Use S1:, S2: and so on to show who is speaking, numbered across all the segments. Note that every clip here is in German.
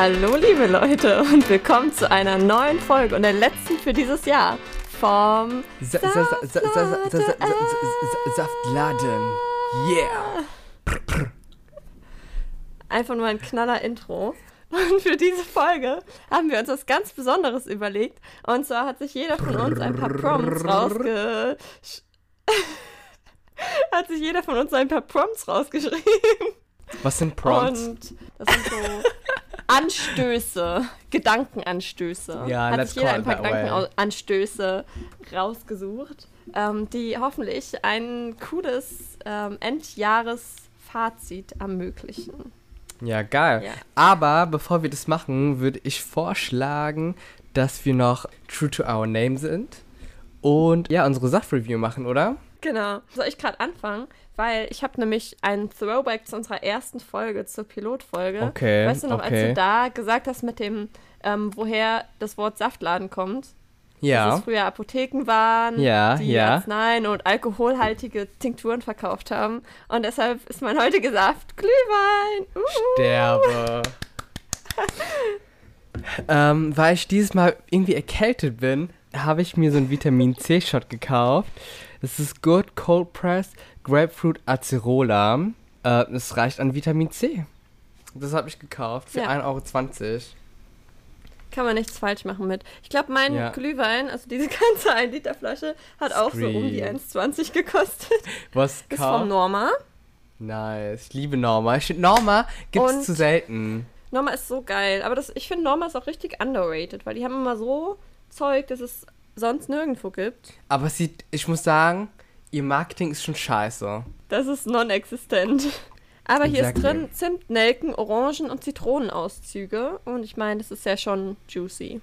S1: Hallo liebe Leute und willkommen zu einer neuen Folge und der letzten für dieses Jahr vom
S2: Saftladen. Yeah.
S1: Einfach nur ein knaller Intro. Und für diese Folge haben wir uns was ganz Besonderes überlegt. Und zwar hat sich jeder von uns ein paar Prompts rausge... hat sich jeder von uns ein paar Prompts rausgeschrieben.
S2: Was sind Prompts?
S1: Und das sind so Anstöße, Gedankenanstöße.
S2: Ja,
S1: Hat sich jeder ein paar. Gedankenanstöße rausgesucht, ähm, die hoffentlich ein cooles ähm, Endjahresfazit ermöglichen.
S2: Ja, geil.
S1: Ja.
S2: Aber bevor wir das machen, würde ich vorschlagen, dass wir noch true to our name sind und ja, unsere Saftreview machen, oder?
S1: Genau. Soll ich gerade anfangen? Weil ich habe nämlich einen Throwback zu unserer ersten Folge, zur Pilotfolge.
S2: Okay,
S1: Weißt du noch, als
S2: okay.
S1: du da gesagt hast mit dem, ähm, woher das Wort Saftladen kommt? dass
S2: Ja.
S1: es früher Apotheken waren,
S2: Ja,
S1: die
S2: ja.
S1: Arzneien und alkoholhaltige Tinkturen verkauft haben. Und deshalb ist mein heutiger Saft Glühwein. Uh.
S2: Sterbe. ähm, weil ich dieses Mal irgendwie erkältet bin, habe ich mir so einen Vitamin C-Shot gekauft. Das ist Good Cold Press Grapefruit Acerola. Äh, es reicht an Vitamin C. Das habe ich gekauft für
S1: Ja.
S2: 1,20 Euro.
S1: Kann man nichts falsch machen mit. Ich glaube, mein
S2: Ja.
S1: Glühwein, also diese ganze 1 Liter Flasche, hat auch so um die
S2: Scream.
S1: 1,20 gekostet.
S2: Was
S1: Ist vom? Norma.
S2: Nice. Ich liebe Norma. Ich find, Norma gibt es zu selten.
S1: Norma ist so geil. Aber das, ich finde, Norma ist auch richtig underrated, weil die haben immer so Zeug, das es sonst nirgendwo gibt.
S2: Aber es sieht, ich muss sagen, ihr Marketing ist schon scheiße.
S1: Das ist non-existent. Aber hier
S2: Exactly.
S1: ist drin Zimt, Nelken, Orangen und Zitronenauszüge. Und ich meine, das ist ja schon juicy.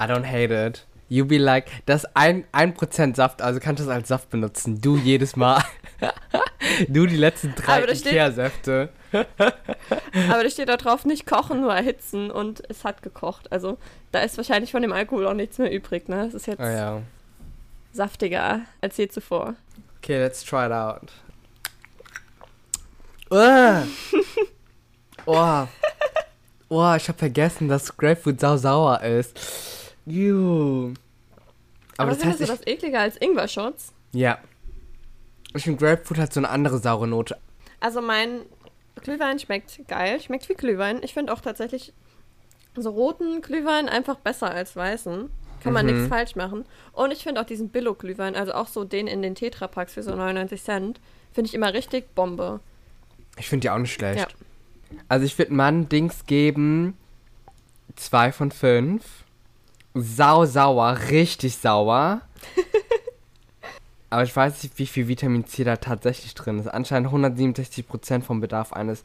S2: I don't hate it. You be like, das ist ein, ein Prozent Saft, also kannst du das als Saft benutzen. Du jedes Mal. du die letzten drei Ikea-Säfte.
S1: Aber da steht da drauf, nicht kochen, nur erhitzen. Und es hat gekocht. Also da ist wahrscheinlich von dem Alkohol auch nichts mehr übrig. Ne? Es ist jetzt
S2: Oh ja.
S1: saftiger als je zuvor.
S2: Okay, let's try it out. Uh. oh. Oh, ich hab vergessen, dass Grapefruit sau sauer ist. Ew.
S1: Aber,
S2: Aber das heißt,
S1: findest du
S2: ich,
S1: das ekliger als Ingwer-Shots?
S2: ja. Ich finde, Grapefruit hat so eine andere saure Note.
S1: Also mein Glühwein schmeckt geil, schmeckt wie Glühwein. Ich finde auch tatsächlich so roten Glühwein einfach besser als weißen. Kann man
S2: Mhm.
S1: nichts falsch machen. Und ich finde auch diesen Billo-Glühwein, also auch so den in den Tetrapacks für so 99 Cent, finde ich immer richtig Bombe.
S2: Ich finde die auch nicht schlecht.
S1: Ja.
S2: Also ich würde Mann Dings geben. Zwei von fünf. Sau sauer, richtig sauer. Aber ich weiß nicht, wie viel Vitamin C da tatsächlich drin ist. Anscheinend 167% vom Bedarf eines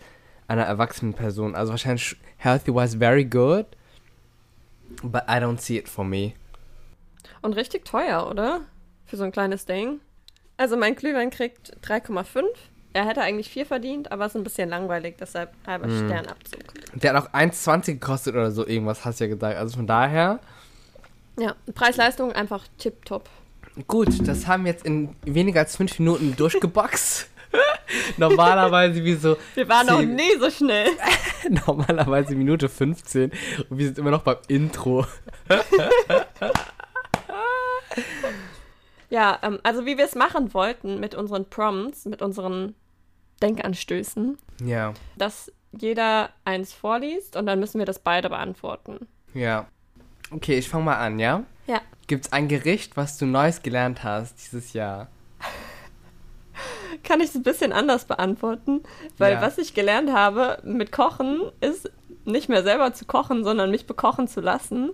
S2: einer erwachsenen Person. Also wahrscheinlich healthy-wise very good. But I don't see it for me.
S1: Und richtig teuer, oder? Für so ein kleines Ding. Also mein Glühwein kriegt 3,5. Er hätte eigentlich 4 verdient, aber ist ein bisschen langweilig, deshalb halber
S2: Mhm.
S1: Sternabzug.
S2: Der hat auch 1,20 gekostet oder so irgendwas, hast du ja gesagt. Also von daher,
S1: Ja, Preis-Leistung einfach tipptopp.
S2: Gut, das haben wir jetzt in weniger als fünf Minuten durchgeboxt. Normalerweise wie so.
S1: Wir waren noch nie so schnell.
S2: Normalerweise Minute 15 und wir sind immer noch beim Intro.
S1: Ja, ähm, also wie wir es machen wollten mit unseren Prompts, mit unseren Denkanstößen,
S2: Ja,
S1: dass jeder eins vorliest und dann müssen wir das beide beantworten.
S2: ja. Okay, ich fange mal an, ja?
S1: Ja.
S2: Gibt's ein Gericht, was du Neues gelernt hast dieses Jahr?
S1: Kann ich es ein bisschen anders beantworten, weil
S2: Ja.
S1: was ich gelernt habe mit Kochen ist nicht mehr selber zu kochen, sondern mich bekochen zu lassen.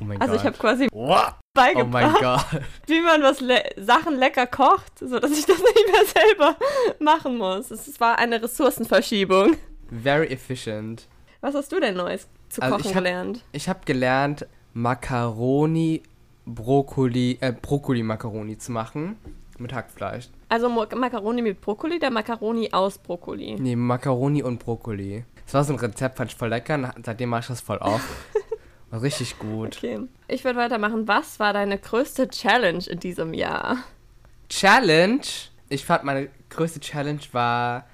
S2: Oh mein
S1: Also
S2: Gott.
S1: ich habe quasi
S2: Wow. Oh
S1: beigebracht,
S2: mein Gott.
S1: wie man was le Sachen lecker kocht, sodass ich das nicht mehr selber machen muss. Es war eine Ressourcenverschiebung.
S2: Very efficient.
S1: Was hast du denn Neues zu
S2: Also
S1: kochen
S2: ich hab-
S1: gelernt?
S2: Ich habe gelernt, Macaroni, Brokkoli, äh, Brokkoli-Macaroni zu machen. Mit Hackfleisch.
S1: Also Macaroni mit Brokkoli, der Macaroni aus Brokkoli.
S2: Nee, Macaroni und Brokkoli. Das war so ein Rezept, fand ich voll lecker. Seitdem mache ich das voll auf. War richtig gut.
S1: Okay. Ich würde weitermachen. Was war deine größte Challenge in diesem Jahr?
S2: Challenge. Ich fand, meine größte Challenge war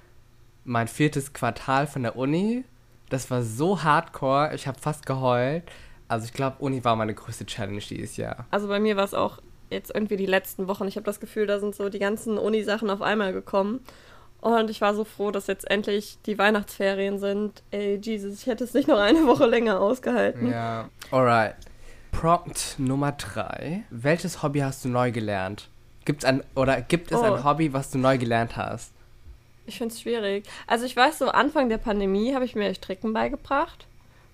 S2: mein viertes Quartal von der Uni. Das war so hardcore, ich habe fast geheult. Also ich glaube, Uni war meine größte Challenge dieses Jahr.
S1: Also bei mir war es auch jetzt irgendwie die letzten Wochen. Ich habe das Gefühl, da sind so die ganzen Uni-Sachen auf einmal gekommen. Und ich war so froh, dass jetzt endlich die Weihnachtsferien sind. Ey, Jesus, ich hätte es nicht noch eine Woche länger ausgehalten.
S2: Ja. Alright. Prompt Nummer drei. Welches Hobby hast du neu gelernt? Gibt's ein oder gibt es
S1: Oh.
S2: ein Hobby, was du neu gelernt hast?
S1: Ich finde es schwierig. Also ich weiß so, Anfang der Pandemie habe ich mir Stricken beigebracht.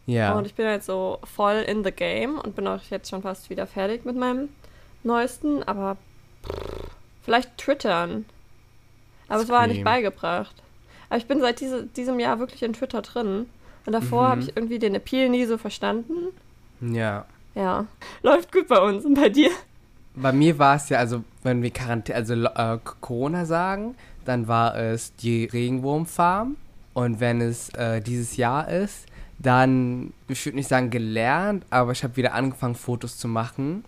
S2: Ja.
S1: Und ich bin jetzt so voll in the game und bin auch jetzt schon fast wieder fertig mit meinem neuesten. Aber pff, vielleicht Twittern. Aber es war
S2: Scream.
S1: nicht beigebracht. Aber ich bin seit diese, diesem Jahr wirklich in Twitter drin. Und davor
S2: Mhm.
S1: habe ich irgendwie den Appeal nie so verstanden.
S2: ja.
S1: Ja, läuft gut bei uns. Und bei dir?
S2: Bei mir war es ja, also wenn wir Quarantäne, also äh, Corona sagen, dann war es die Regenwurmfarm. Und wenn es äh, dieses Jahr ist, dann, ich würde nicht sagen gelernt, aber ich habe wieder angefangen, Fotos zu machen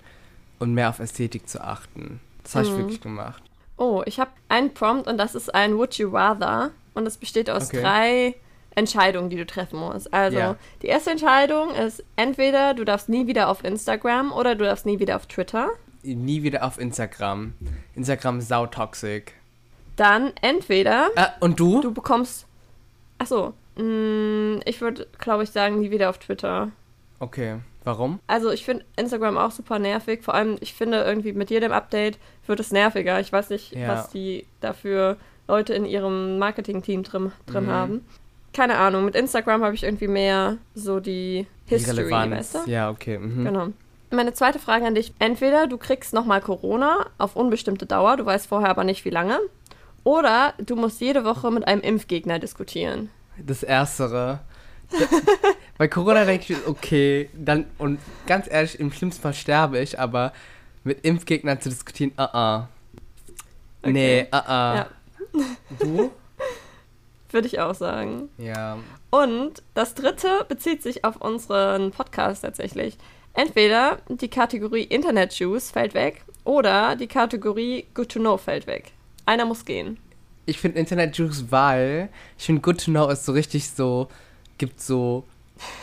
S2: und mehr auf Ästhetik zu achten. Das habe ich
S1: Mhm.
S2: wirklich gemacht.
S1: Oh, ich habe einen Prompt und das ist ein Would You Rather. Und es besteht aus
S2: Okay.
S1: drei Entscheidungen, die du treffen musst. Also,
S2: Ja.
S1: die erste Entscheidung ist entweder du darfst nie wieder auf Instagram oder du darfst nie wieder auf Twitter.
S2: Nie wieder auf Instagram. Instagram ist sautoxic.
S1: Dann entweder
S2: Äh, und du?
S1: du bekommst. Achso, ich würde, glaube ich, sagen, nie wieder auf Twitter.
S2: Okay, warum?
S1: Also, ich finde Instagram auch super nervig. Vor allem, ich finde irgendwie mit jedem Update wird es nerviger. Ich weiß nicht,
S2: Ja.
S1: was die dafür Leute in ihrem Marketing-Team drin, drin
S2: Mhm.
S1: haben. Keine Ahnung, mit Instagram habe ich irgendwie mehr so die
S2: Die
S1: History,
S2: Relevanz.
S1: weißt du?
S2: Ja, okay. Mhm.
S1: Genau. Meine zweite Frage an dich. Entweder du kriegst nochmal Corona auf unbestimmte Dauer, du weißt vorher aber nicht wie lange. Oder du musst jede Woche mit einem Impfgegner diskutieren.
S2: Das Erstere. Bei Corona denke ich, okay, dann, und ganz ehrlich, im schlimmsten Fall sterbe ich, aber mit Impfgegnern zu diskutieren, uh -uh. Nee, uh -uh.
S1: Ja.
S2: Du?
S1: Würde ich auch sagen.
S2: Ja.
S1: Und das dritte bezieht sich auf unseren Podcast tatsächlich. Entweder die Kategorie Internet Juice fällt weg oder die Kategorie Good to Know fällt weg. Einer muss gehen.
S2: Ich finde Internet Juice, weil ich finde Good to Know ist so richtig so, gibt so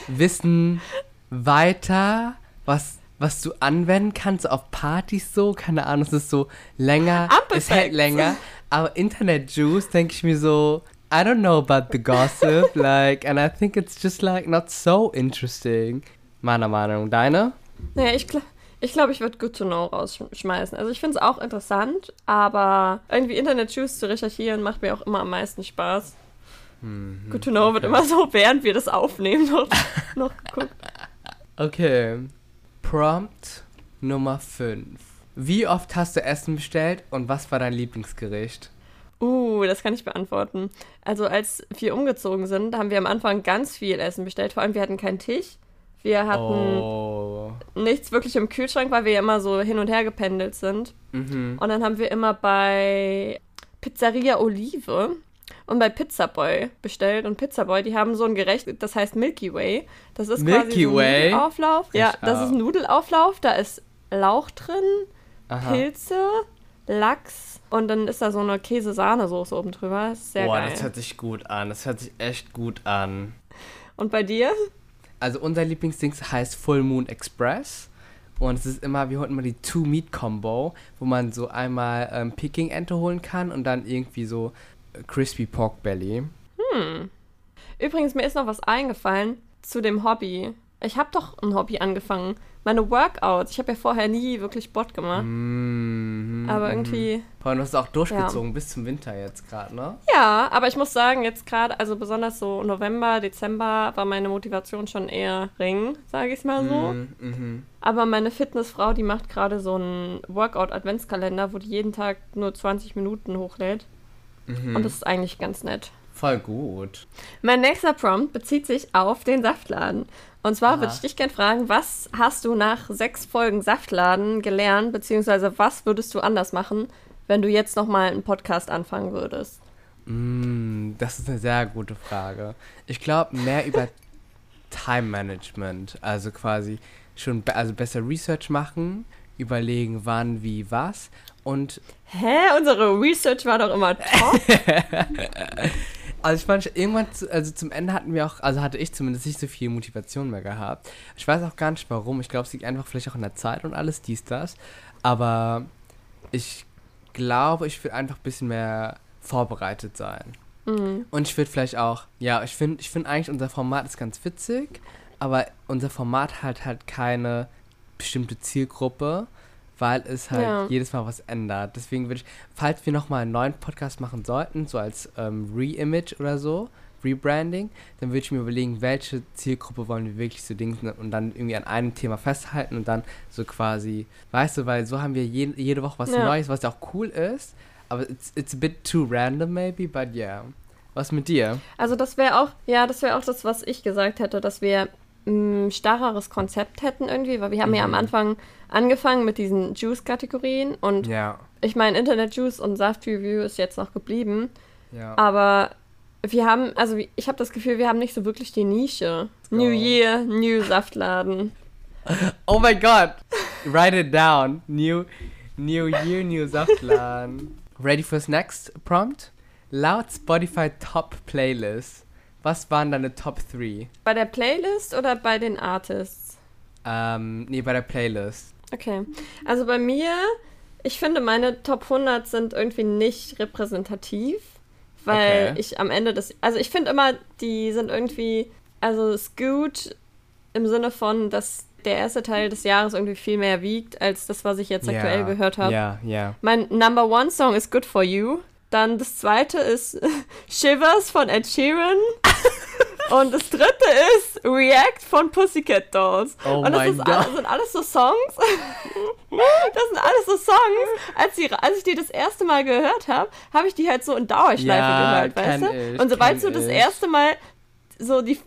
S2: Wissen weiter, was, was du anwenden kannst auf Partys so, keine Ahnung, es ist so länger, es hält länger, aber Internet Juice denke ich mir so, I don't know about the gossip, like, and I think it's just like not so interesting. Meiner Meinung, deine?
S1: Naja, ich, gl ich glaube, ich würde Good to Know rausschmeißen. Also ich finde es auch interessant, aber irgendwie Internet Juice zu recherchieren macht mir auch immer am meisten Spaß. Good to Know wird immer so, während wir das aufnehmen, noch, noch geguckt.
S2: Okay. Prompt Nummer 5. Wie oft hast du Essen bestellt und was war dein Lieblingsgericht?
S1: Uh, das kann ich beantworten. Also als wir umgezogen sind, haben wir am Anfang ganz viel Essen bestellt. Vor allem, wir hatten keinen Tisch. Wir hatten
S2: Oh.
S1: nichts wirklich im Kühlschrank, weil wir ja immer so hin und her gependelt sind.
S2: Mhm.
S1: Und dann haben wir immer bei Pizzeria Olive und bei Pizza Boy bestellt. Und Pizza Boy, die haben so ein Gericht, das heißt Milky Way. Das ist quasi
S2: Milky
S1: so ein
S2: Way?
S1: Nudelauflauf. Ja, das ist ein Nudelauflauf. Da ist Lauch drin,
S2: Aha.
S1: Pilze, Lachs und dann ist da so eine Käse-Sahnesoße oben drüber. Sehr
S2: Boah,
S1: geil.
S2: das hört sich gut an. Das hört sich echt gut an.
S1: Und bei dir?
S2: Also unser Lieblingsding heißt Full Moon Express. Und es ist immer, wir holen immer die Two-Meat-Combo, wo man so einmal ähm, Peking-Ente holen kann und dann irgendwie so äh, Crispy Pork Belly.
S1: Übrigens, mir ist noch was eingefallen zu dem Hobby. Ich habe doch ein Hobby angefangen. Meine Workouts. Ich habe ja vorher nie wirklich Sport gemacht.
S2: Mhm.
S1: Aber irgendwie.
S2: Vor allem, du hast es auch durchgezogen bis zum Winter jetzt gerade, ne?
S1: Ja, aber ich muss sagen, jetzt gerade, also besonders so November, Dezember, war meine Motivation schon eher ring, sage ich mal so.
S2: Mhm, mhm.
S1: Aber meine Fitnessfrau, die macht gerade so einen Workout-Adventskalender, wo die jeden Tag nur 20 Minuten hochlädt.
S2: Mhm.
S1: Und das ist eigentlich ganz nett.
S2: Voll gut.
S1: Mein nächster Prompt bezieht sich auf den Saftladen. Und zwar würde ich dich gerne fragen, was hast du nach sechs Folgen Saftladen gelernt, beziehungsweise was würdest du anders machen, wenn du jetzt nochmal einen Podcast anfangen würdest?
S2: Mm, das ist eine sehr gute Frage. Ich glaube, mehr über Time Management. Also quasi schon be also besser Research machen, überlegen, wann, wie, was. Und
S1: Hä? Unsere Research war doch immer top.
S2: Also ich fand irgendwann, zu, also zum Ende hatten wir auch, also hatte ich zumindest nicht so viel Motivation mehr gehabt. Ich weiß auch gar nicht warum. Ich glaube, es liegt einfach vielleicht auch in der Zeit und alles, dies, das. Aber ich glaube, ich will einfach ein bisschen mehr vorbereitet sein.
S1: Mhm.
S2: Und ich würde vielleicht auch, ja, ich finde ich find eigentlich unser Format ist ganz witzig, aber unser Format hat halt keine bestimmte Zielgruppe, weil es halt
S1: Ja.
S2: jedes Mal was ändert. Deswegen würde ich, falls wir nochmal einen neuen Podcast machen sollten, so als ähm, Re-Image oder so, Rebranding, dann würde ich mir überlegen, welche Zielgruppe wollen wir wirklich so Dingen und dann irgendwie an einem Thema festhalten und dann so quasi, weißt du, weil so haben wir je, jede Woche was
S1: Ja.
S2: Neues, was ja auch cool ist, aber it's, it's a bit too random maybe, but yeah. Was mit dir?
S1: Also das wäre auch, ja, das wäre auch das, was ich gesagt hätte, dass wir ein starreres Konzept hätten irgendwie, weil wir haben ja am
S2: Mhm.
S1: Anfang angefangen mit diesen Juice-Kategorien und
S2: Ja,
S1: ich meine, Internet Juice und Saft Review ist jetzt noch geblieben,
S2: ja.
S1: aber wir haben, also ich habe das Gefühl, wir haben nicht so wirklich die Nische. New Year, New Saftladen.
S2: Oh my god! Write it down. New, new year, new Saftladen. Ready fürs next prompt? Laut Spotify Top Playlist. Was waren deine Top 3?
S1: Bei der Playlist oder bei den Artists?
S2: Ähm, nee, bei der Playlist.
S1: Okay. Also bei mir, ich finde, meine Top 100 sind irgendwie nicht repräsentativ, weil
S2: Okay.
S1: ich am Ende des. Also ich finde immer, die sind irgendwie. Also Scoot im Sinne von, dass der erste Teil des Jahres irgendwie viel mehr wiegt, als das, was ich jetzt aktuell
S2: Ja,
S1: gehört habe.
S2: Ja, ja.
S1: Mein Number One Song ist Good For You. Dann das zweite ist Shivers von Ed Sheeran. Und das dritte ist React von Pussycat Dolls.
S2: Oh
S1: Und das
S2: Gott.
S1: das sind alles so Songs. das sind alles so Songs. Als, die, als ich die das erste Mal gehört habe, habe ich die halt so in Dauerschleife
S2: Ja,
S1: gehört, weißt du?
S2: ich,
S1: Und sobald so das
S2: ich.
S1: erste Mal so die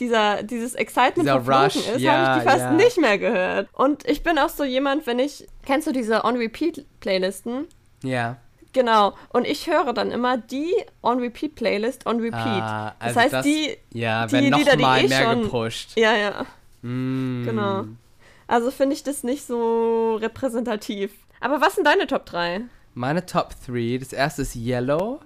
S1: dieser, dieses Excitement
S2: Dieser Rush,
S1: ist,
S2: ja,
S1: habe ich die fast
S2: ja.
S1: nicht mehr gehört. Und ich bin auch so jemand, wenn ich, kennst du diese On-Repeat-Playlisten?
S2: Ja.
S1: Genau. Und ich höre dann immer die On-Repeat-Playlist on Repeat.
S2: Ah,
S1: das
S2: also
S1: heißt,
S2: das-
S1: die,
S2: Ja,
S1: Die
S2: wenn
S1: Lieder, die
S2: nochmal
S1: eh
S2: mehr
S1: schon-
S2: gepusht.
S1: ja, ja.
S2: Mm.
S1: Genau. Also finde ich das nicht so repräsentativ. Aber was sind deine Top 3?
S2: Meine Top 3, das erste ist Yellow.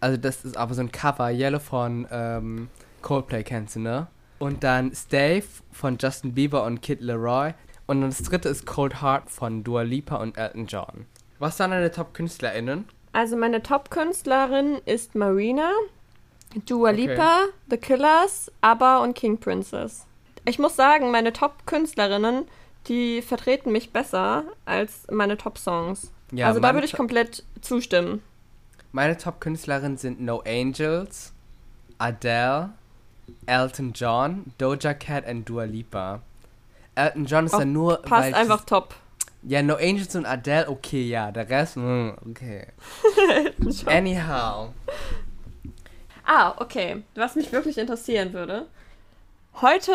S2: Also das ist aber so ein Cover, Yellow von ähm, Coldplay kennst du, ne? Und dann Stay von Justin Bieber und Kid Leroy. Und dann das dritte ist Cold Heart von Dua Lipa und Elton John. Was sind deine Top-KünstlerInnen?
S1: Also meine Top-Künstlerin ist Marina, Dua
S2: Okay.
S1: Lipa, The Killers, ABBA und King Princess. Ich muss sagen, meine Top-Künstlerinnen, die vertreten mich besser als meine Top-Songs.
S2: Ja,
S1: also da würde ich komplett zustimmen.
S2: Meine Top-Künstlerinnen sind No Angels, Adele, Elton John, Doja Cat und Dua Lipa. Elton John ist dann nur,
S1: Passt einfach top.
S2: Ja, No Angels und Adele, okay, ja. Der Rest, mm, okay. Anyhow.
S1: Ah, okay. Was mich wirklich interessieren würde. Heute,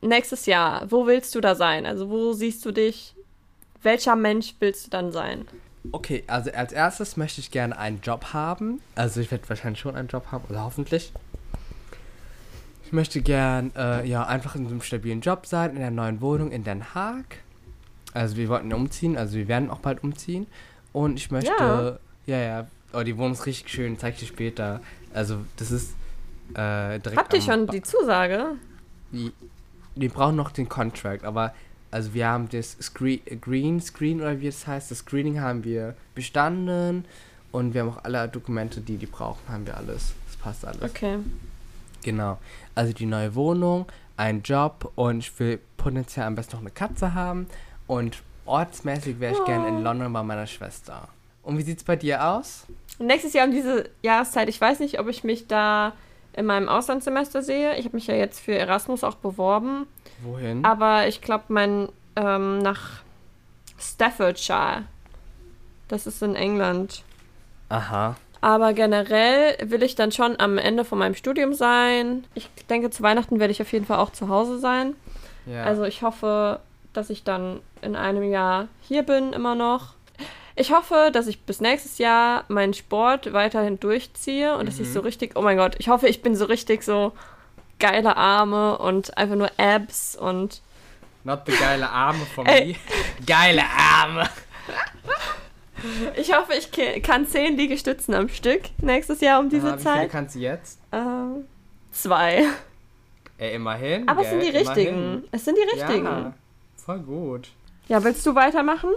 S1: nächstes Jahr, wo willst du da sein? Also wo siehst du dich? Welcher Mensch willst du dann sein?
S2: Okay, also als erstes möchte ich gerne einen Job haben. Also ich werde wahrscheinlich schon einen Job haben, oder hoffentlich. Ich möchte gern, äh, ja, einfach in so einem stabilen Job sein, in einer neuen Wohnung in Den Haag. Also wir wollten umziehen, also wir werden auch bald umziehen. Und ich möchte,
S1: Ja.
S2: ja, ja, oh, die Wohnung ist richtig schön, zeig ich dir später. Also das ist äh, direkt
S1: Habt ihr schon
S2: Ba-
S1: die Zusage?
S2: Die- Wir brauchen noch den Contract, aber also wir haben das Screen, Green Screen oder wie es heißt, das Screening haben wir bestanden und wir haben auch alle Dokumente, die die brauchen, haben wir alles. Das passt alles.
S1: Okay.
S2: Genau. Also die neue Wohnung, ein Job und ich will potenziell am besten noch eine Katze haben und ortsmäßig wäre ich gerne
S1: Oh.
S2: in London bei meiner Schwester. Und wie sieht's bei dir aus?
S1: Nächstes Jahr um diese Jahreszeit, ich weiß nicht, ob ich mich da in meinem Auslandssemester sehe. Ich habe mich ja jetzt für Erasmus auch beworben.
S2: Wohin?
S1: Aber ich glaube, mein ähm, nach Staffordshire. Das ist in England.
S2: Aha.
S1: Aber generell will ich dann schon am Ende von meinem Studium sein. Ich denke, zu Weihnachten werde ich auf jeden Fall auch zu Hause sein.
S2: Ja.
S1: Also ich hoffe, dass ich dann in einem Jahr hier bin immer noch. Ich hoffe, dass ich bis nächstes Jahr meinen Sport weiterhin durchziehe und dass ich
S2: Mhm.
S1: so richtig, oh mein Gott, ich hoffe, ich bin so richtig so geile Arme und einfach nur Abs und
S2: Not the geile Arme von mir. Geile Arme.
S1: Ich hoffe, ich kann zehn Liegestützen am Stück nächstes Jahr um diese
S2: Aha, Wie viele
S1: Zeit.
S2: kannst du jetzt?
S1: Ähm, zwei.
S2: Ey, immerhin.
S1: Aber es sind die
S2: gell?
S1: richtigen.
S2: Immerhin.
S1: Es sind die richtigen.
S2: Ja. voll gut.
S1: Willst du weitermachen?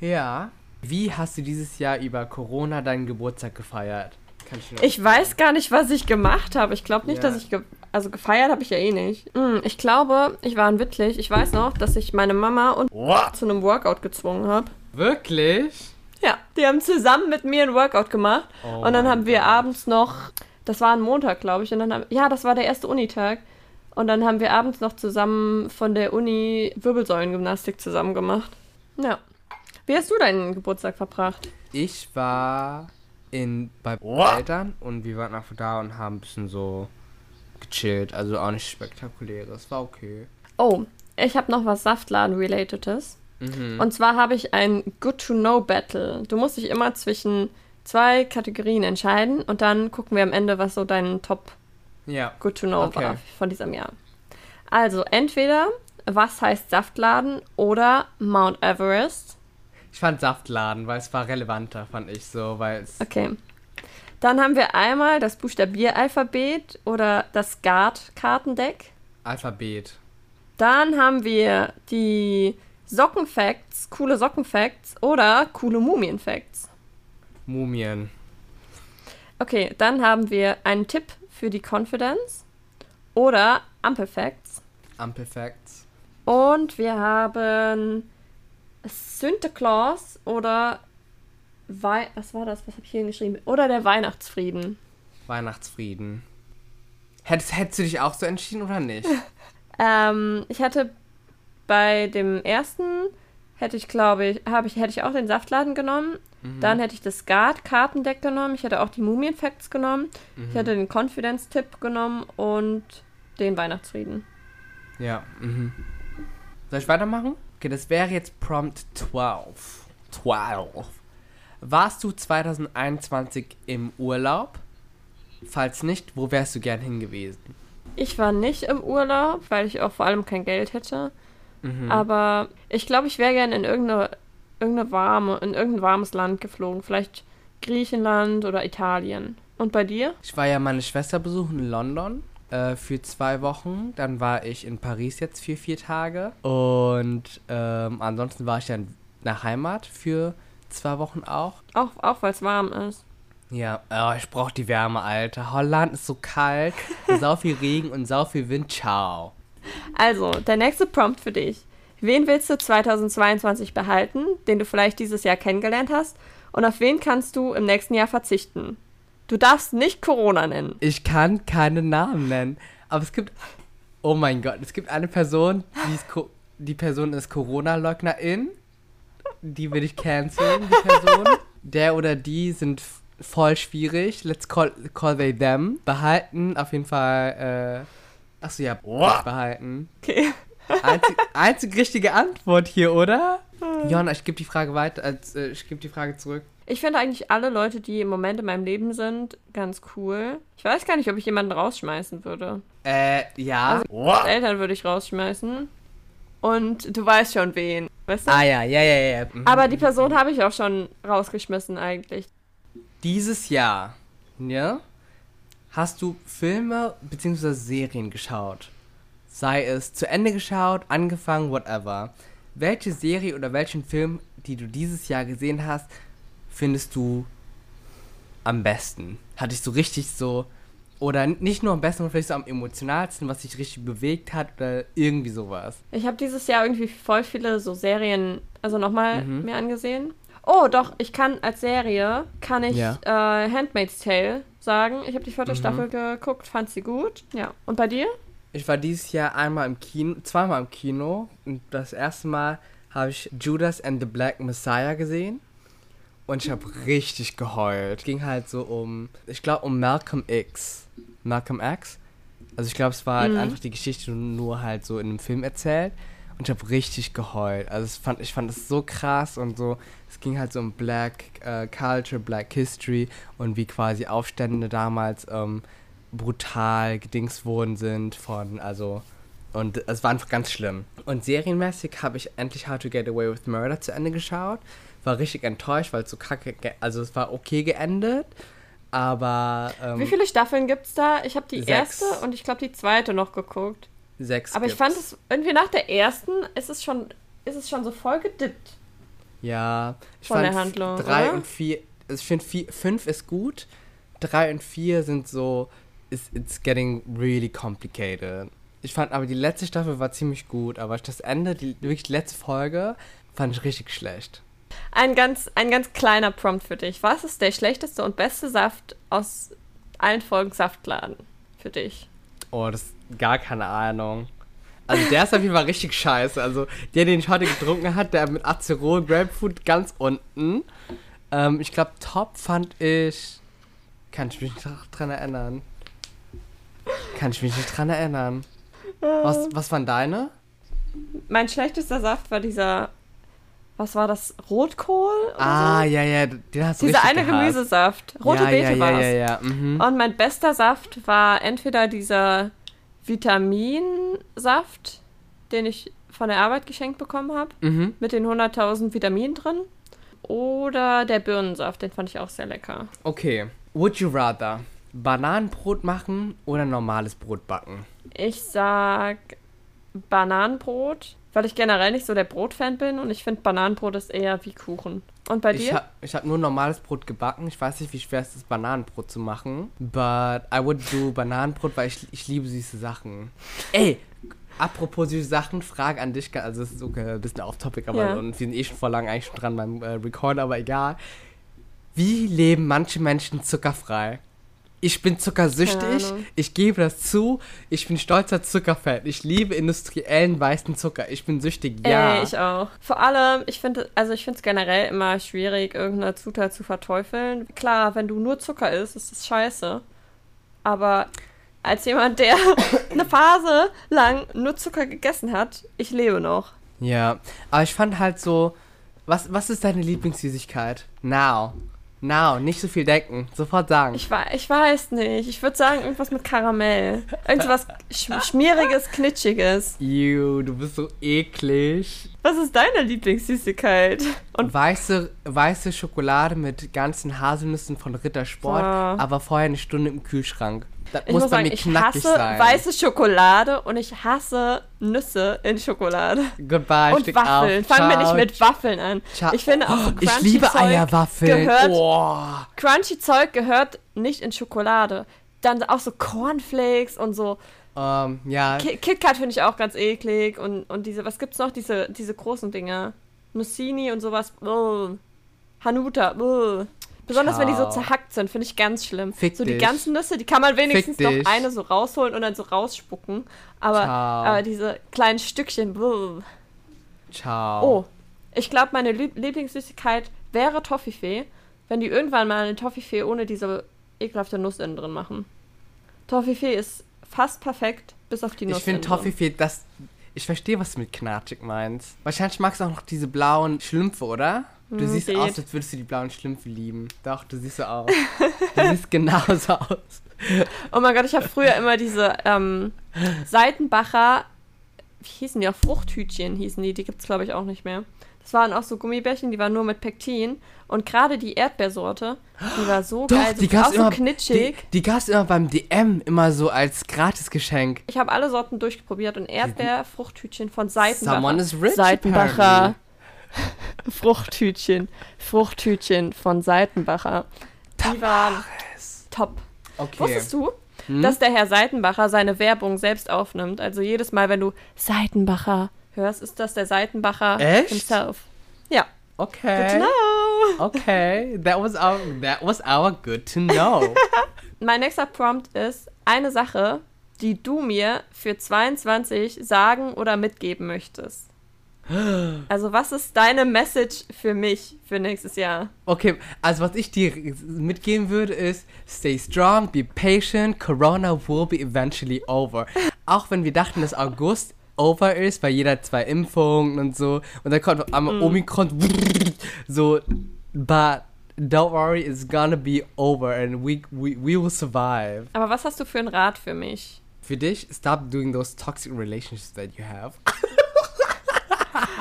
S2: Ja. Wie hast du dieses Jahr über Corona deinen Geburtstag gefeiert? Kann ich,
S1: Ich weiß gar nicht, was ich gemacht habe. Ich glaube nicht,
S2: Ja.
S1: dass ich. Ge also gefeiert habe ich ja eh nicht. Hm, ich glaube, ich war ein Wittlich. Ich weiß noch, dass ich meine Mama und
S2: What?
S1: zu einem Workout gezwungen habe.
S2: Wirklich?
S1: Ja, die haben zusammen mit mir ein Workout gemacht.
S2: Oh
S1: und dann haben wir abends noch, das war ein Montag, glaube ich, und dann haben, ja, das war der erste Unitag. Und dann haben wir abends noch zusammen von der Uni Wirbelsäulengymnastik zusammen gemacht. Ja. Wie hast du deinen Geburtstag verbracht?
S2: Ich war in bei Eltern und wir waren einfach da und haben ein bisschen so gechillt. Also auch nicht spektakuläres. War okay.
S1: Oh, ich habe noch was Saftladen-relatedes.
S2: Mhm.
S1: Und zwar habe ich ein Good-to-Know-Battle. Du musst dich immer zwischen zwei Kategorien entscheiden und dann gucken wir am Ende, was so dein Top
S2: ja.
S1: Good to know
S2: Okay.
S1: war von diesem Jahr. Also entweder was heißt Saftladen oder Mount Everest.
S2: Ich fand Saftladen, weil es war relevanter, fand ich so, weil es.
S1: Okay. Dann haben wir einmal das Buchstabieralphabet oder das Guard-Kartendeck.
S2: Alphabet.
S1: Dann haben wir die Sockenfacts, coole Sockenfacts oder coole Mumien-Facts.
S2: Mumien.
S1: Okay, dann haben wir einen Tipp für die Confidence oder Ampelfacts.
S2: Ampelfacts.
S1: Und wir haben Sinterklaas oder Wei was war das? Was habe ich hier geschrieben? Oder der Weihnachtsfrieden.
S2: Weihnachtsfrieden. Hättest, hättest du dich auch so entschieden oder nicht?
S1: Ähm, ich hatte bei dem ersten hätte ich glaube ich, habe ich hätte ich auch den Saftladen genommen.
S2: Mhm.
S1: Dann hätte ich das Guard Kartendeck genommen. Ich hätte auch die Mumien Facts genommen.
S2: Mhm.
S1: Ich hätte den Confidence Tipp genommen und den Weihnachtsfrieden.
S2: Ja. Mhm. Soll ich weitermachen? Okay, das wäre jetzt Prompt 12. 12. Warst du 2021 im Urlaub? Falls nicht, wo wärst du gern hingewiesen?
S1: Ich war nicht im Urlaub, weil ich auch vor allem kein Geld hätte.
S2: Mhm.
S1: Aber ich glaube, ich wäre gerne in irgendeine, irgendeine warme, in irgendein warmes Land geflogen. Vielleicht Griechenland oder Italien. Und bei dir?
S2: Ich war ja meine Schwester besuchen in London äh, für zwei Wochen. Dann war ich in Paris jetzt für vier Tage. Und ähm, ansonsten war ich dann nach Heimat für zwei Wochen auch.
S1: Auch, auch weil es warm ist.
S2: Ja, oh, ich brauch die Wärme, Alter. Holland ist so kalt, sau viel Regen und sau viel Wind. Ciao.
S1: Also, der nächste Prompt für dich. Wen willst du 2022 behalten, den du vielleicht dieses Jahr kennengelernt hast? Und auf wen kannst du im nächsten Jahr verzichten? Du darfst nicht Corona nennen.
S2: Ich kann keine Namen nennen, aber es gibt. Oh mein Gott, es gibt eine Person, die, ist die Person ist Corona-Leugnerin. Die will ich canceln, die Person. Der oder die sind voll schwierig. Let's call, call they them. Behalten, auf jeden Fall. Äh, achso, ja, behalten.
S1: Okay.
S2: Einzig, einzig richtige Antwort hier, oder? Jonna, ich gebe die Frage weiter, äh, ich gebe die Frage zurück.
S1: Ich finde eigentlich alle Leute, die im Moment in meinem Leben sind, ganz cool. Ich weiß gar nicht, ob ich jemanden rausschmeißen würde.
S2: Äh, ja.
S1: Also- Eltern würde ich rausschmeißen. Und du weißt schon wen. Weißt du?
S2: ah ja, ja, ja, ja. Mhm.
S1: Aber die Person habe ich auch schon rausgeschmissen eigentlich.
S2: Dieses Jahr, ja, hast du Filme bzw. Serien geschaut? Sei es zu Ende geschaut, angefangen, whatever. Welche Serie oder welchen Film, die du dieses Jahr gesehen hast, findest du am besten? Hat dich so richtig so, oder nicht nur am besten, sondern vielleicht so am emotionalsten, was dich richtig bewegt hat oder irgendwie sowas?
S1: Ich habe dieses Jahr irgendwie voll viele so Serien, also nochmal
S2: Mhm.
S1: mir angesehen. Oh, doch, ich kann als Serie, kann ich
S2: Ja.
S1: äh, Handmaid's Tale sagen. Ich habe die vierte
S2: Mhm.
S1: Staffel geguckt, fand sie gut. Ja. Und bei dir?
S2: Ich war dieses Jahr einmal im Kino, zweimal im Kino. Und das erste Mal habe ich Judas and the Black Messiah gesehen. Und ich habe richtig geheult. Es ging halt so um, ich glaube, um Malcolm X. Malcolm X. Also ich glaube, es war halt
S1: Mhm.
S2: einfach die Geschichte nur halt so in einem Film erzählt. Und ich habe richtig geheult. Also fand, ich fand es so krass und so. Es ging halt so um Black äh, Culture, Black History und wie quasi Aufstände damals ähm, brutal gedings worden sind von, also Und es war einfach ganz schlimm. Und serienmäßig habe ich endlich How to Get Away with Murder zu Ende geschaut. War richtig enttäuscht, weil es so kacke, also es war okay geendet. Aber ähm,
S1: Wie viele Staffeln gibt's da? Ich habe die
S2: Sechs.
S1: erste und ich glaube die zweite noch geguckt.
S2: sechs
S1: Aber ich
S2: gibt's.
S1: fand es irgendwie nach der ersten ist es schon, ist es schon so voll gedippt.
S2: Ja, ich
S1: Von
S2: fand
S1: der Handlung,
S2: drei
S1: oder?
S2: und vier, also ich finde fünf ist gut, drei und vier sind so, it's, it's getting really complicated. Ich fand aber die letzte Staffel war ziemlich gut, aber das Ende, die wirklich letzte Folge, fand ich richtig schlecht.
S1: Ein ganz, ein ganz kleiner Prompt für dich. Was ist der schlechteste und beste Saft aus allen Folgen Saftladen für dich?
S2: Oh, das ist gar keine Ahnung. Also der ist auf jeden Fall richtig scheiße. Also der, den ich heute getrunken hat, der mit Acerol Grapefruit ganz unten. Ähm, ich glaube, Top fand ich. Kann ich mich dran erinnern. Kann ich mich nicht dran erinnern. Was, was waren deine?
S1: Mein schlechtester Saft war dieser, was war das, Rotkohl?
S2: Ah,
S1: so?
S2: ja, ja, den hast du
S1: Dieser eine
S2: gehasst.
S1: Gemüsesaft. Rote
S2: ja,
S1: Beete
S2: ja, ja,
S1: war's.
S2: ja, ja, mhm.
S1: Und mein bester Saft war entweder dieser Vitaminsaft, den ich von der Arbeit geschenkt bekommen habe,
S2: Mhm.
S1: mit den 100.000 Vitaminen drin. Oder der Birnensaft, den fand ich auch sehr lecker.
S2: Okay. Would you rather Bananenbrot machen oder normales Brot backen?
S1: Ich sag Bananenbrot, weil ich generell nicht so der Brotfan bin und ich finde Bananenbrot ist eher wie Kuchen. Und bei
S2: Ich
S1: dir?
S2: habe ich hab nur normales Brot gebacken. Ich weiß nicht, wie schwer es ist, Bananenbrot zu machen. But I would do Bananenbrot, weil ich, ich liebe süße Sachen. Ey, apropos süße Sachen, Frage an dich. Also es ist okay, ein bisschen off-topic, aber
S1: Ja.
S2: und wir sind eh schon vor lang eigentlich schon dran beim äh, Record, aber egal. Wie leben manche Menschen zuckerfrei? Ich bin zuckersüchtig, ich gebe das zu, ich bin stolzer Zuckerfan. Ich liebe industriellen weißen Zucker. Ich bin süchtig, ja.
S1: Ey, ich auch. Vor allem, ich finde, also ich finde es generell immer schwierig, irgendeine Zutat zu verteufeln. Klar, wenn du nur Zucker isst, ist das scheiße. Aber als jemand, der eine Phase lang nur Zucker gegessen hat, ich lebe noch.
S2: Ja, aber ich fand halt so, was, was ist deine Lieblingssüßigkeit? Now. Now, nicht so viel denken. Sofort sagen.
S1: Ich, wei- ich weiß nicht. Ich würde sagen, irgendwas mit Karamell. Irgendwas sch Schmieriges, Knitschiges.
S2: Ew, du bist so eklig.
S1: Was ist deine Lieblingssüßigkeit? Und
S2: Weiße, weiße Schokolade mit ganzen Haselnüssen von Rittersport,
S1: Ah.
S2: aber vorher eine Stunde im Kühlschrank. Das
S1: ich
S2: muss
S1: muss
S2: bei
S1: sagen, ich hasse
S2: sein.
S1: weiße Schokolade und ich hasse Nüsse in Schokolade.
S2: Goodbye,
S1: und Waffeln. Fangen wir nicht mit Waffeln an.
S2: Ciao.
S1: Ich finde auch so
S2: Oh, ich
S1: crunchy
S2: liebe
S1: Zeug
S2: Eierwaffeln.
S1: gehört-
S2: Oh.
S1: Crunchy Zeug gehört nicht in Schokolade. Dann auch so Cornflakes und so.
S2: Ähm, ja,
S1: Ki KitKat finde ich auch ganz eklig. Und, und diese, was gibt's noch? Diese, diese großen Dinger. Nussini und sowas. Ugh. Hanuta. Ugh. Besonders wenn die so
S2: Ciao.
S1: zerhackt sind, finde ich ganz schlimm.
S2: Fick
S1: so die
S2: dich.
S1: ganzen Nüsse, die kann man wenigstens
S2: Fick
S1: noch
S2: dich.
S1: eine so rausholen und dann so rausspucken. Aber,
S2: Ciao.
S1: aber diese kleinen Stückchen. Ugh.
S2: ciao.
S1: Oh, ich glaube, meine Lieb Lieblingssüßigkeit wäre Toffifee, wenn die irgendwann mal eine Toffifee ohne diese ekelhafte Nuss innen drin machen. Toffifee ist fast perfekt, bis auf die Nuss.
S2: Ich finde. Toffifee, das. Ich verstehe, was du mit knatschig meinst. Wahrscheinlich magst du auch noch diese blauen Schlümpfe, oder? Du
S1: Hm,
S2: siehst
S1: geht.
S2: aus, als würdest du die blauen Schlümpfe lieben. Doch, du siehst so aus. du siehst genauso aus.
S1: Oh mein Gott, ich habe früher immer diese ähm, Seitenbacher, wie hießen die auch? Fruchthütchen hießen die, die gibt es glaube ich auch nicht mehr. Das waren auch so Gummibärchen, die waren nur mit Pektin. Und gerade die Erdbeersorte, die war so
S2: Doch,
S1: geil,
S2: die
S1: so,
S2: gab's
S1: auch so
S2: immer.
S1: knitschig.
S2: Die, die gab's immer beim DM, immer so als Gratisgeschenk.
S1: Ich habe alle Sorten durchprobiert und Erdbeer-Fruchthütchen von Seitenbacher.
S2: Someone is rich,
S1: Seitenbacher. Fruchthütchen. Fruchthütchen von Seitenbacher. Die waren top.
S2: Okay.
S1: Wusstest du,
S2: Hm?
S1: dass der Herr Seitenbacher seine Werbung selbst aufnimmt? Also jedes Mal, wenn du Seitenbacher hörst, ist das der Seitenbacher
S2: Echt?
S1: himself. Ja. Good to
S2: Okay.
S1: know.
S2: Okay. That was our that was our good to know.
S1: Mein nächster Prompt ist eine Sache, die du mir für 22 sagen oder mitgeben möchtest. Also, was ist deine Message für mich für nächstes Jahr?
S2: Okay, also was ich dir mitgeben würde ist, stay strong, be patient, Corona will be eventually over. Auch wenn wir dachten, dass August over ist, weil jeder hat zwei Impfungen und so, und dann kommt einmal Omikron, so, but don't worry, it's gonna be over and we, we, we will survive.
S1: Aber was hast du für einen Rat für mich?
S2: für dich, stop doing those toxic relationships that you have.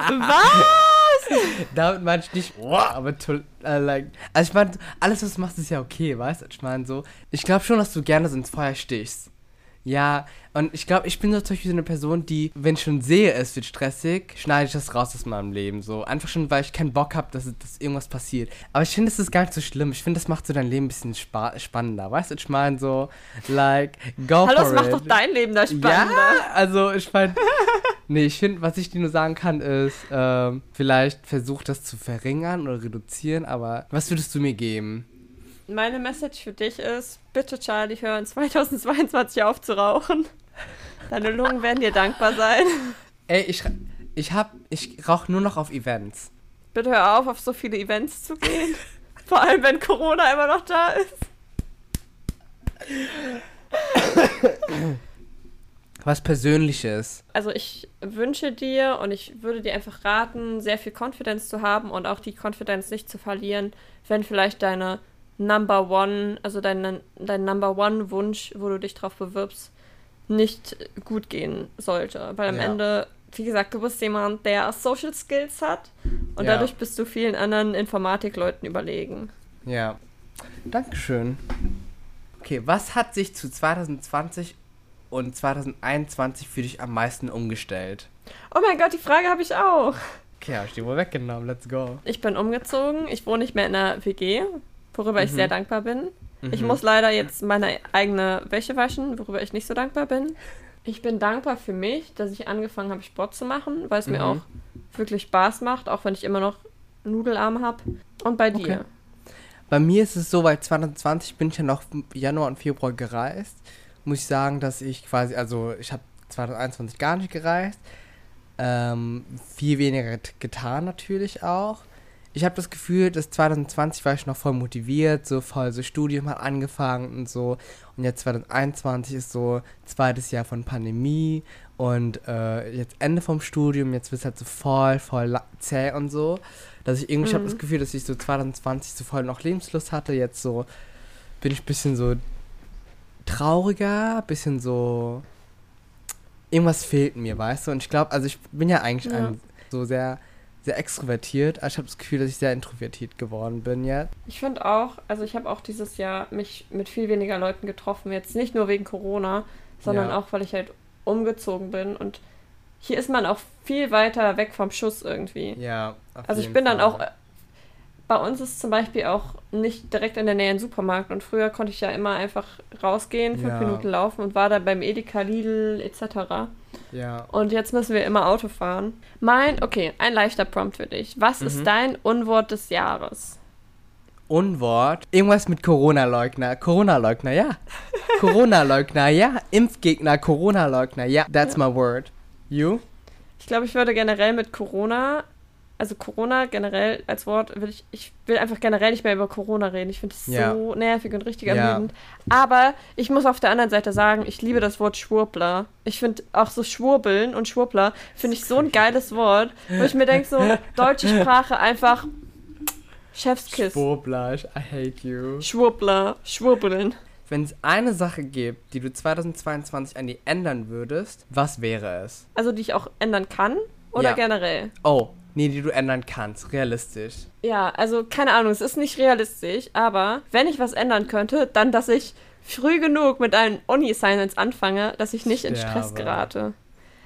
S1: Was?
S2: Damit meine ich nicht, aber toll, äh, like, also ich meine, alles, was du machst, ist ja okay, weißt du? Ich meine so, ich glaube schon, dass du gerne so ins Feuer stichst. Ja, und ich glaube, ich bin so zum Beispiel so eine Person, die, wenn ich schon sehe, es wird stressig, schneide ich das raus aus meinem Leben. So, einfach schon, weil ich keinen Bock habe, dass, dass irgendwas passiert. Aber ich finde, das ist gar nicht so schlimm. Ich finde, das macht so dein Leben ein bisschen spa spannender. Weißt du, ich meine so, like, go
S1: Hallo,
S2: for it.
S1: macht doch dein Leben da spannender.
S2: Ja, also ich meine, nee, ich finde, was ich dir nur sagen kann, ist, ähm, vielleicht versuch das zu verringern oder reduzieren, aber was würdest du mir geben?
S1: Meine Message für dich ist, bitte Charlie, hören 2022 auf zu rauchen. Deine Lungen werden dir dankbar sein.
S2: Ey, ich, ich hab, ich rauche nur noch auf Events.
S1: Bitte hör auf, auf so viele Events zu gehen. Vor allem, wenn Corona immer noch da ist.
S2: Was Persönliches.
S1: Also ich wünsche dir und ich würde dir einfach raten, sehr viel Confidence zu haben und auch die Confidence nicht zu verlieren, wenn vielleicht deine Number One, also dein, dein Number One Wunsch, wo du dich drauf bewirbst, nicht gut gehen sollte. Weil am
S2: Ja.
S1: Ende, wie gesagt, du bist jemand, der Social Skills hat und
S2: Ja.
S1: dadurch bist du vielen anderen Informatikleuten überlegen.
S2: Ja. Dankeschön. Okay, was hat sich zu 2020 und 2021 für dich am meisten umgestellt?
S1: Oh mein Gott, die Frage habe ich auch.
S2: Okay, hab ich die wohl weggenommen. Let's go.
S1: Ich bin umgezogen, ich wohne nicht mehr in einer WG, worüber ich
S2: Mhm.
S1: sehr dankbar bin. Ich
S2: Mhm.
S1: muss leider jetzt meine eigene Wäsche waschen, worüber ich nicht so dankbar bin. Ich bin dankbar für mich, dass ich angefangen habe, Sport zu machen, weil es mir
S2: Mhm.
S1: auch wirklich Spaß macht, auch wenn ich immer noch Nudelarm habe. Und bei dir?
S2: Okay. Bei mir ist es so, weil 2020 bin ich ja noch Januar und Februar gereist. Muss ich sagen, dass ich quasi, also ich habe 2021 gar nicht gereist. Ähm, viel weniger get- getan natürlich auch. Ich habe das Gefühl, dass 2020 war ich noch voll motiviert, so voll so Studium hat angefangen und so. Und jetzt 2021 ist so zweites Jahr von Pandemie und äh, jetzt Ende vom Studium, jetzt wird es halt so voll, voll zäh und so. Dass ich irgendwie, ich habe
S1: Mhm.
S2: das Gefühl, dass ich so 2020 so voll noch Lebenslust hatte, jetzt so bin ich ein bisschen so trauriger, bisschen so. Irgendwas fehlt mir, weißt du? Und ich glaube, also ich bin ja eigentlich
S1: Ja.
S2: ein, so sehr, sehr extrovertiert, aber ich habe das Gefühl, dass ich sehr introvertiert geworden bin jetzt.
S1: Ich finde auch, also ich habe auch dieses Jahr mich mit viel weniger Leuten getroffen, jetzt nicht nur wegen Corona, sondern
S2: Ja.
S1: auch, weil ich halt umgezogen bin und hier ist man auch viel weiter weg vom Schuss irgendwie.
S2: Ja.
S1: Also ich bin dann
S2: Fall.
S1: auch, äh, bei uns ist zum Beispiel auch nicht direkt in der Nähe ein Supermarkt und früher konnte ich ja immer einfach rausgehen, fünf
S2: Ja.
S1: Minuten laufen und war dann beim Edeka, Lidl etc.
S2: Ja.
S1: Und jetzt müssen wir immer Auto fahren. Mein, okay, ein leichter Prompt für dich. Was
S2: Mhm.
S1: ist dein Unwort des Jahres?
S2: Unwort. Irgendwas mit Corona-Leugner. Corona-Leugner, ja. Corona-Leugner, ja. Impfgegner, Corona-Leugner, ja. That's my word. You?
S1: Ich glaube, ich würde generell mit Corona, also Corona generell als Wort, will ich, ich will einfach generell nicht mehr über Corona reden. Ich finde es
S2: Ja.
S1: so nervig und richtig
S2: Ja.
S1: ermüdend. Aber ich muss auf der anderen Seite sagen, ich liebe das Wort Schwurbler. Ich finde auch so Schwurbeln und Schwurbler finde ich so ein geiles Wort, wo ich mir denke, so deutsche Sprache einfach Chefskiss.
S2: Schwurbler, I hate you.
S1: Schwurbler, Schwurbeln.
S2: Wenn es eine Sache gibt, die du 2022 an dir ändern würdest, was wäre es?
S1: Also die ich auch ändern kann oder
S2: Ja.
S1: generell?
S2: Oh, nee, die du ändern kannst, realistisch.
S1: Ja, also keine Ahnung, es ist nicht realistisch, aber wenn ich was ändern könnte, dann, dass ich früh genug mit einem Uni-Assignments anfange, dass ich nicht in Stress
S2: Sterbe.
S1: gerate.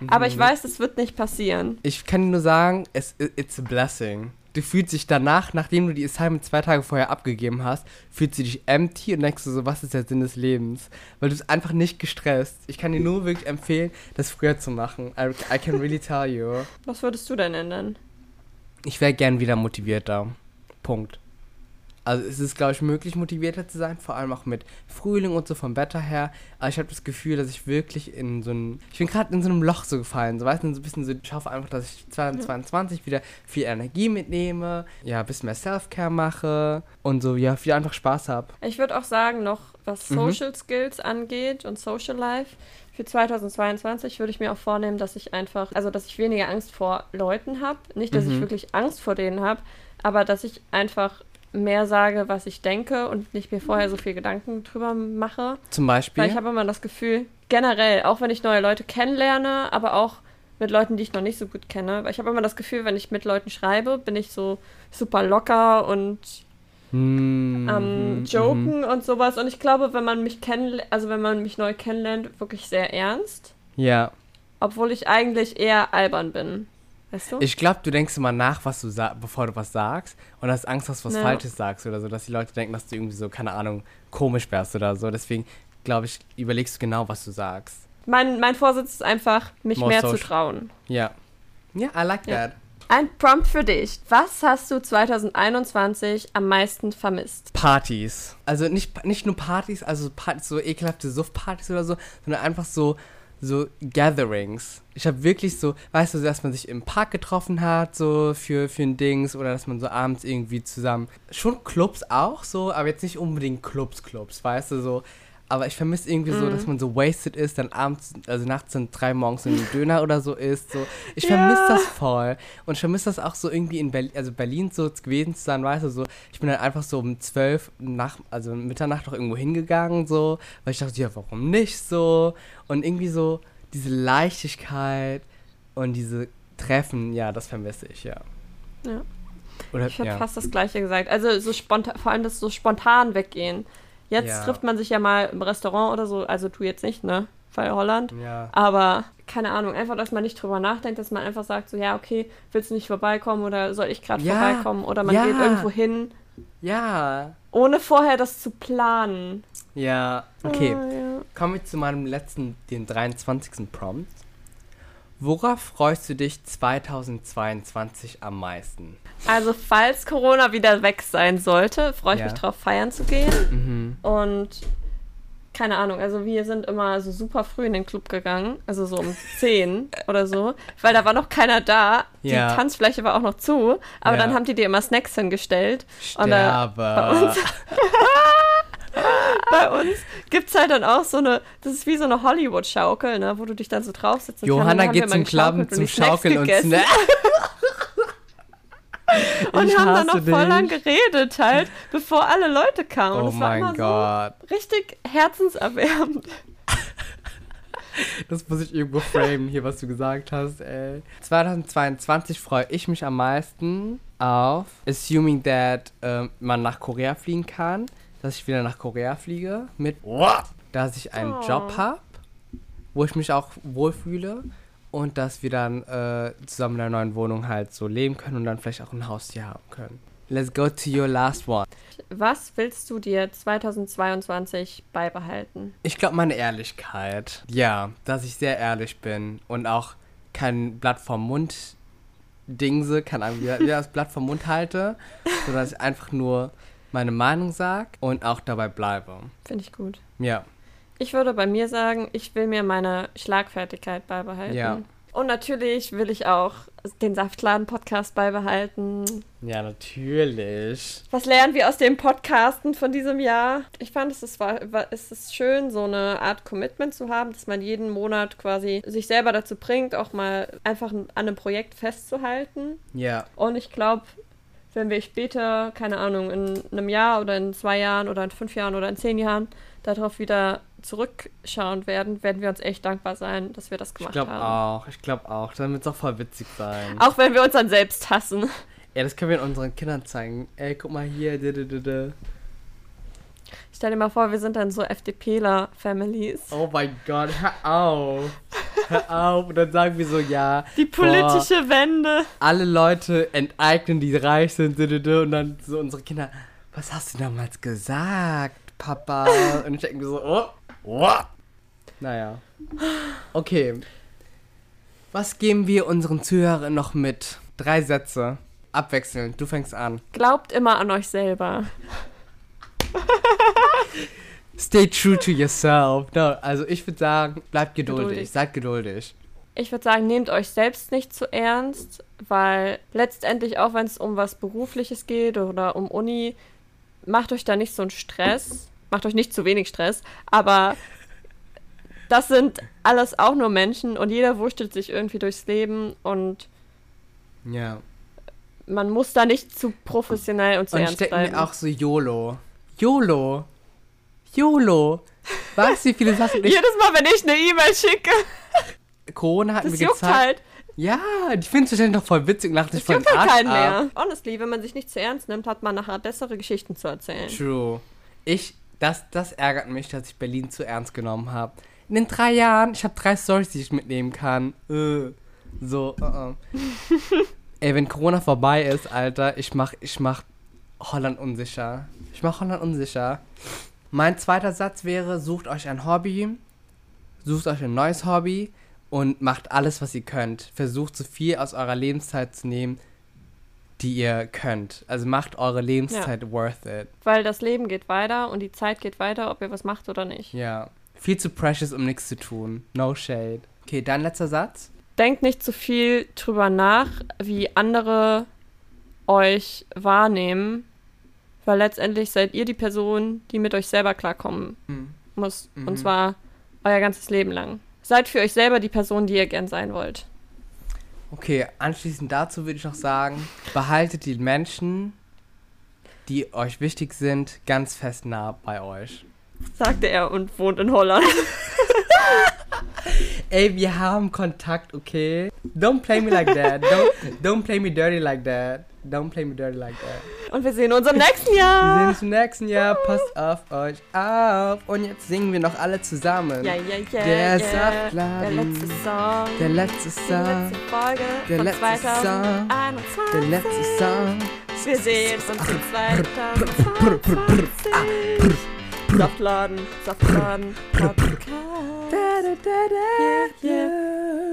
S1: Aber ich
S2: Mhm.
S1: weiß, es wird nicht passieren.
S2: Ich kann dir nur sagen, es, it's a blessing. Du fühlst dich danach, nachdem du die Assignment zwei Tage vorher abgegeben hast, fühlst du dich empty und denkst du so, was ist der Sinn des Lebens? Weil du bist einfach nicht gestresst. Ich kann dir nur wirklich empfehlen, das früher zu machen. I, I can really tell you.
S1: Was würdest du denn ändern?
S2: Ich wäre gern wieder motivierter. Punkt. Also es ist, glaube ich, möglich, motivierter zu sein, vor allem auch mit Frühling und so vom Wetter her. Aber ich habe das Gefühl, dass ich wirklich in so ein... Ich bin gerade in so einem Loch so gefallen, so weißt du, so ein bisschen so... Ich hoffe einfach, dass ich 2022 wieder viel Energie mitnehme, ja, ein bisschen mehr Self-Care mache und so, ja, wieder einfach Spaß habe.
S1: Ich würde auch sagen, noch was
S2: Mhm.
S1: Social Skills angeht und Social Life. Für 2022 würde ich mir auch vornehmen, dass ich einfach, also dass ich weniger Angst vor Leuten habe. Nicht, dass ich
S2: Mhm.
S1: wirklich Angst vor denen habe, aber dass ich einfach mehr sage, was ich denke und nicht mir vorher so viel Gedanken drüber mache.
S2: Zum Beispiel?
S1: Weil ich habe immer das Gefühl, generell, auch wenn ich neue Leute kennenlerne, aber auch mit Leuten, die ich noch nicht so gut kenne, weil ich habe immer das Gefühl, wenn ich mit Leuten schreibe, bin ich so super locker und
S2: Hm,
S1: am
S2: mhm,
S1: Joken und sowas. Und ich glaube, wenn man mich kennenlernt, also wenn man mich neu kennenlernt, wirklich sehr ernst.
S2: mhm. Ja.
S1: Obwohl ich eigentlich eher albern bin. Weißt du?
S2: Ich glaube, du denkst immer nach, was du bevor du was sagst und hast Angst, dass du was
S1: Ja.
S2: Falsches sagst oder so, dass die Leute denken, dass du irgendwie so, keine Ahnung, komisch wärst oder so. Deswegen, glaube ich, überlegst du genau, was du sagst.
S1: mein, mein Vorsitz ist einfach, mich
S2: More
S1: mehr zu
S2: social.
S1: trauen.
S2: Ja. Ja, I like
S1: Ja.
S2: that.
S1: Ein Prompt für dich. Was hast du 2021 am meisten vermisst?
S2: Partys. Also nicht, nicht nur Partys, also Partys, so ekelhafte Suff-Partys oder so, sondern einfach so, so Gatherings. Ich habe wirklich so, weißt du, dass man sich im Park getroffen hat, so für, für ein Dings, oder dass man so abends irgendwie zusammen, schon Clubs auch so, aber jetzt nicht unbedingt Clubs, Clubs, weißt du, so. Aber ich vermisse irgendwie so,
S1: Mhm.
S2: dass man so wasted ist, dann abends, also nachts um drei morgens so einen Döner oder so isst. So. Ich
S1: Ja.
S2: vermisse das voll. Und ich vermisse das auch so irgendwie in Berlin, also Berlin so gewesen zu sein, weißt du, so. Ich bin dann einfach so um zwölf nach, also Mitternacht noch irgendwo hingegangen, so, weil ich dachte, ja, warum nicht so? Und irgendwie so diese Leichtigkeit und diese Treffen, ja, das vermisse ich, ja.
S1: Ja.
S2: Oder,
S1: Ich hätte
S2: ja.
S1: fast das gleiche gesagt. Also so spontan, vor allem das so spontan weggehen. Jetzt
S2: Ja.
S1: trifft man sich ja mal im Restaurant oder so, also du jetzt nicht, ne? Weil Holland.
S2: Ja.
S1: Aber keine Ahnung, einfach, dass man nicht drüber nachdenkt, dass man einfach sagt, so ja, okay, willst du nicht vorbeikommen oder soll ich gerade
S2: Ja.
S1: vorbeikommen oder man geht irgendwo hin,
S2: Ja.
S1: ohne vorher das zu planen.
S2: Ja. Okay.
S1: Ah, ja.
S2: Kommen wir zu meinem letzten, den 23. Prompt. Worauf freust du dich 2022 am meisten?
S1: Also, falls Corona wieder weg sein sollte, freue ich
S2: Ja.
S1: mich drauf, feiern zu gehen.
S2: Mhm.
S1: Und keine Ahnung, also wir sind immer so super früh in den Club gegangen, also so um 10 oder so, weil da war noch keiner da. Die
S2: Ja.
S1: Tanzfläche war auch noch zu, aber
S2: Ja.
S1: dann haben die dir immer Snacks hingestellt. Und da, bei
S2: Sterbe.
S1: uns, bei uns gibt es halt dann auch so eine, das ist wie so eine Hollywood-Schaukel, ne, wo du dich dann so draufsitzen kannst. Und
S2: Johanna
S1: wir
S2: geht zum
S1: und
S2: zum
S1: Snacks
S2: Schaukeln und
S1: gegessen.
S2: Snack.
S1: Und
S2: Ich
S1: haben dann noch voll lang geredet halt, bevor alle Leute kamen.
S2: Oh
S1: das war
S2: mein
S1: immer
S2: Gott.
S1: so richtig herzenserwärmend.
S2: Das muss ich irgendwo framen, hier, was du gesagt hast, ey. 2022 freue ich mich am meisten auf, assuming that ähm, man nach Korea fliegen kann, dass ich wieder nach Korea fliege, mit, dass ich einen
S1: Oh.
S2: Job habe, wo ich mich auch wohlfühle und dass wir dann äh, zusammen in einer neuen Wohnung halt so leben können und dann vielleicht auch ein Haustier haben können. Let's go to your last one.
S1: Was willst du dir 2022 beibehalten?
S2: Ich glaube, meine Ehrlichkeit. Ja, dass ich sehr ehrlich bin und auch kein Blatt vom Mund dingse, kann einem wieder, das Blatt vom Mund halte, sondern dass ich einfach nur meine Meinung sage und auch dabei bleibe.
S1: Finde ich gut.
S2: Ja,
S1: Ich würde bei mir sagen, ich will mir meine Schlagfertigkeit beibehalten.
S2: Ja.
S1: Und natürlich will ich auch den Saftladen-Podcast beibehalten.
S2: ja, natürlich.
S1: Was lernen wir aus dem Podcasten von diesem Jahr? Ich fand, es ist, es ist schön, so eine Art Commitment zu haben, dass man jeden Monat quasi sich selber dazu bringt, auch mal einfach an einem Projekt festzuhalten.
S2: Ja,
S1: Und ich glaube, wenn wir später, keine Ahnung, in einem Jahr oder in zwei Jahren oder in fünf Jahren oder in zehn Jahren darauf wieder zurückschauen werden, werden wir uns echt dankbar sein, dass wir das
S2: ich
S1: gemacht
S2: glaube
S1: haben.
S2: auch. Ich glaube auch. Dann wird es auch voll witzig sein.
S1: Auch wenn wir uns dann selbst hassen.
S2: Ja, das können wir unseren Kindern zeigen. Ey, guck mal hier. dü.
S1: Stell dir mal vor, wir sind dann so FDPler-Families.
S2: Oh mein Gott, hör auf. Hör auf. Und dann sagen wir so, ja.
S1: Die politische Wende.
S2: alle Leute enteignen, die reich sind, und dann so unsere Kinder, was hast du damals gesagt, Papa? Und ich denke mir so, oh, oh. Naja. Okay. Was geben wir unseren Zuhörern noch mit? Drei Sätze. Abwechselnd. Du fängst an.
S1: Glaubt immer an euch selber.
S2: Stay true to yourself. No, also ich würde sagen, bleibt geduldig.
S1: Geduldig.
S2: Seid geduldig.
S1: Ich würde sagen, nehmt euch selbst nicht zu ernst, weil letztendlich, auch wenn es um was Berufliches geht oder um Uni, macht euch da nicht so einen Stress. Macht euch nicht zu wenig Stress, aber das sind alles auch nur Menschen und jeder wurschtelt sich irgendwie durchs Leben und
S2: Ja.
S1: man muss da nicht zu professionell und zu
S2: Und
S1: ernst
S2: stecken
S1: bleiben.
S2: mir auch so YOLO. YOLO. YOLO. Weißt du, wie viele Sachen ich...
S1: Jedes Mal, wenn ich eine E-Mail schicke,
S2: Corona hat
S1: das
S2: mir
S1: juckt
S2: gezeigt...
S1: halt.
S2: Ja, ich finde es wahrscheinlich doch voll witzig und lacht
S1: Das
S2: sich voll
S1: halt keinen
S2: ab.
S1: mehr. Honestly, wenn man sich nicht zu ernst nimmt, hat man nachher bessere Geschichten zu erzählen.
S2: True. Ich, das, das ärgert mich, dass ich Berlin zu ernst genommen habe. In den drei Jahren, ich habe drei Stories, die ich mitnehmen kann. Äh, so, uh -uh. Ey, wenn Corona vorbei ist, Alter, ich mach, ich mach Holland unsicher. Ich mach Holland unsicher. Mein zweiter Satz wäre, sucht euch ein Hobby, sucht euch ein neues Hobby und macht alles, was ihr könnt. Versucht so viel aus eurer Lebenszeit zu nehmen, die ihr könnt. Also macht eure Lebenszeit worth it.
S1: Weil das Leben geht weiter und die Zeit geht weiter, ob ihr was macht oder nicht.
S2: Ja. Viel zu precious, um nichts zu tun. No shade. Okay, dein letzter Satz.
S1: Denkt nicht zu viel drüber nach, wie andere euch wahrnehmen, weil letztendlich seid ihr die Person, die mit euch selber klarkommen
S2: Hm.
S1: muss.
S2: Mhm.
S1: Und zwar euer ganzes Leben lang. Seid für euch selber die Person, die ihr gern sein wollt.
S2: Okay, anschließend dazu würde ich noch sagen, behaltet die Menschen, die euch wichtig sind, ganz fest nah bei euch.
S1: Sagte er und wohnt in Holland.
S2: Ey, wir haben Kontakt, okay? Don't play me like that. Don't, don't play me dirty like that. Don't play me dirty like that.
S1: Und wir sehen uns im nächsten
S2: Wir sehen
S1: Jahr.
S2: uns im nächsten Jahr. Passt auf euch auf. Und jetzt singen wir noch alle zusammen.
S1: Ja, ja, ja.
S2: Der
S1: ja.
S2: Saftladen.
S1: Der letzte Song.
S2: Der letzte
S1: Die
S2: Song.
S1: letzte Folge
S2: Der letzte
S1: 2021.
S2: Der letzte Song.
S1: Wir sehen uns in
S2: brr.
S1: 2022. Saftladen, Saftladen, Podcast. Yeah,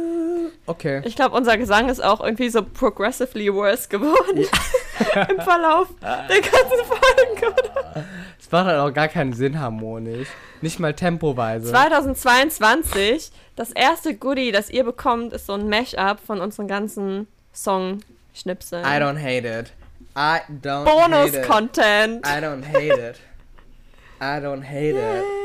S2: Okay.
S1: Ich glaube, unser Gesang ist auch irgendwie so progressively worse geworden im Verlauf der ganzen Folgen, oder?
S2: Es macht halt auch gar keinen Sinn harmonisch. Nicht mal tempoweise.
S1: 2022, das erste Goodie, das ihr bekommt, ist so ein Mash-up von unseren ganzen Song-Schnipseln.
S2: I don't hate it. I don't hate it.
S1: Bonus-Content.
S2: I don't hate it. I don't hate it.